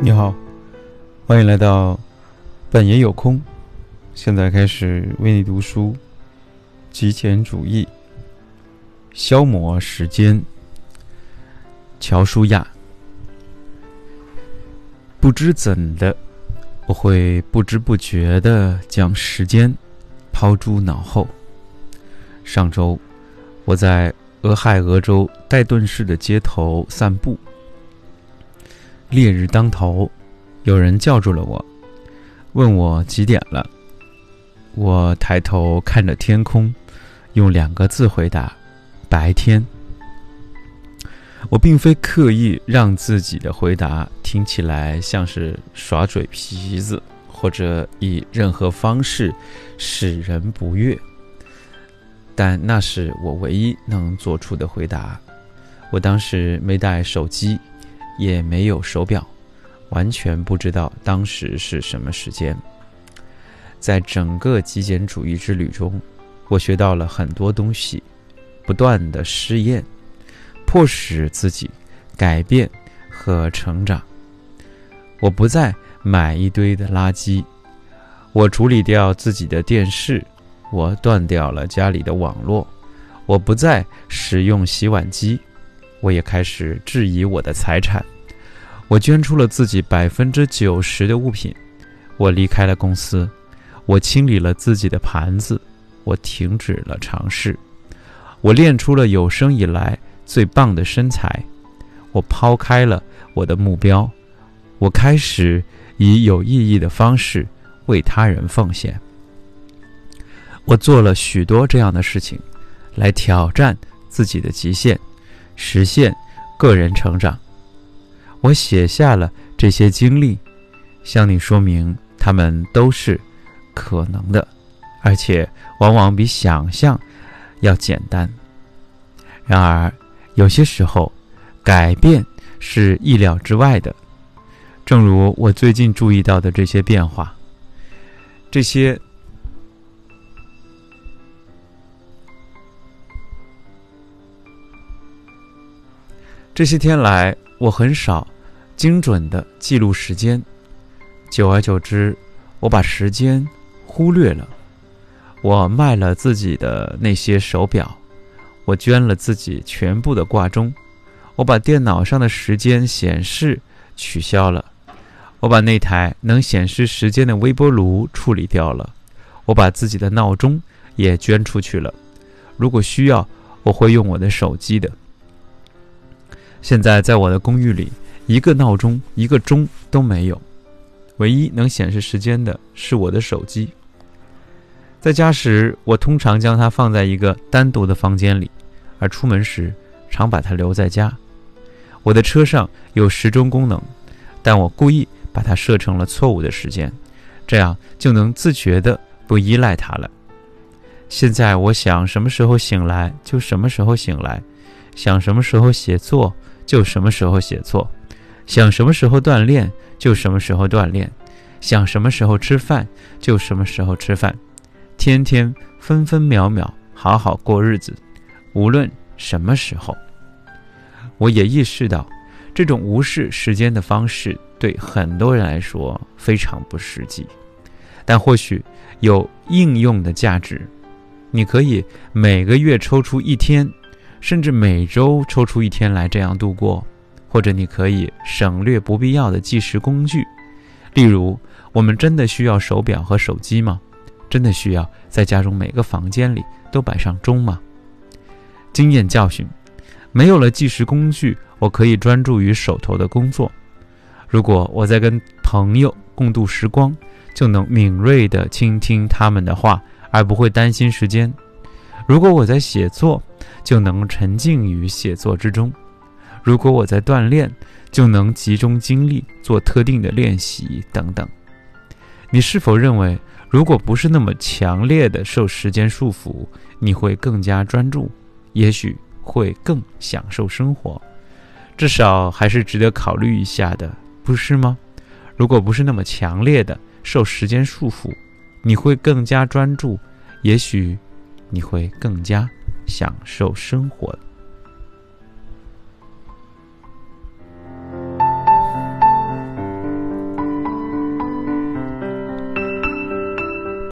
你好，欢迎来到本爷有空。现在开始为你读书。极简主义，消磨时间。乔舒亚，不知怎的，我会不知不觉的将时间抛诸脑后。上周，我在俄亥俄州戴顿市的街头散步。烈日当头，有人叫住了我，问我几点了。我抬头看着天空，用两个字回答：“白天。”我并非刻意让自己的回答听起来像是耍嘴皮子，或者以任何方式使人不悦，但那是我唯一能做出的回答。我当时没带手机。也没有手表，完全不知道当时是什么时间。在整个极简主义之旅中，我学到了很多东西，不断的试验，迫使自己改变和成长。我不再买一堆的垃圾，我处理掉自己的电视，我断掉了家里的网络，我不再使用洗碗机。我也开始质疑我的财产，我捐出了自己百分之九十的物品，我离开了公司，我清理了自己的盘子，我停止了尝试，我练出了有生以来最棒的身材，我抛开了我的目标，我开始以有意义的方式为他人奉献，我做了许多这样的事情，来挑战自己的极限。实现个人成长，我写下了这些经历，向你说明他们都是可能的，而且往往比想象要简单。然而，有些时候改变是意料之外的，正如我最近注意到的这些变化，这些。这些天来，我很少精准的记录时间，久而久之，我把时间忽略了。我卖了自己的那些手表，我捐了自己全部的挂钟，我把电脑上的时间显示取消了，我把那台能显示时间的微波炉处理掉了，我把自己的闹钟也捐出去了。如果需要，我会用我的手机的。现在在我的公寓里，一个闹钟、一个钟都没有，唯一能显示时间的是我的手机。在家时，我通常将它放在一个单独的房间里，而出门时常把它留在家。我的车上有时钟功能，但我故意把它设成了错误的时间，这样就能自觉地不依赖它了。现在我想什么时候醒来就什么时候醒来，想什么时候写作。就什么时候写作，想什么时候锻炼就什么时候锻炼，想什么时候吃饭就什么时候吃饭，天天分分秒秒好好过日子，无论什么时候。我也意识到，这种无视时间的方式对很多人来说非常不实际，但或许有应用的价值。你可以每个月抽出一天。甚至每周抽出一天来这样度过，或者你可以省略不必要的计时工具，例如，我们真的需要手表和手机吗？真的需要在家中每个房间里都摆上钟吗？经验教训，没有了计时工具，我可以专注于手头的工作。如果我在跟朋友共度时光，就能敏锐地倾听他们的话，而不会担心时间。如果我在写作，就能沉浸于写作之中；如果我在锻炼，就能集中精力做特定的练习等等。你是否认为，如果不是那么强烈的受时间束缚，你会更加专注，也许会更享受生活？至少还是值得考虑一下的，不是吗？如果不是那么强烈的受时间束缚，你会更加专注，也许。你会更加享受生活。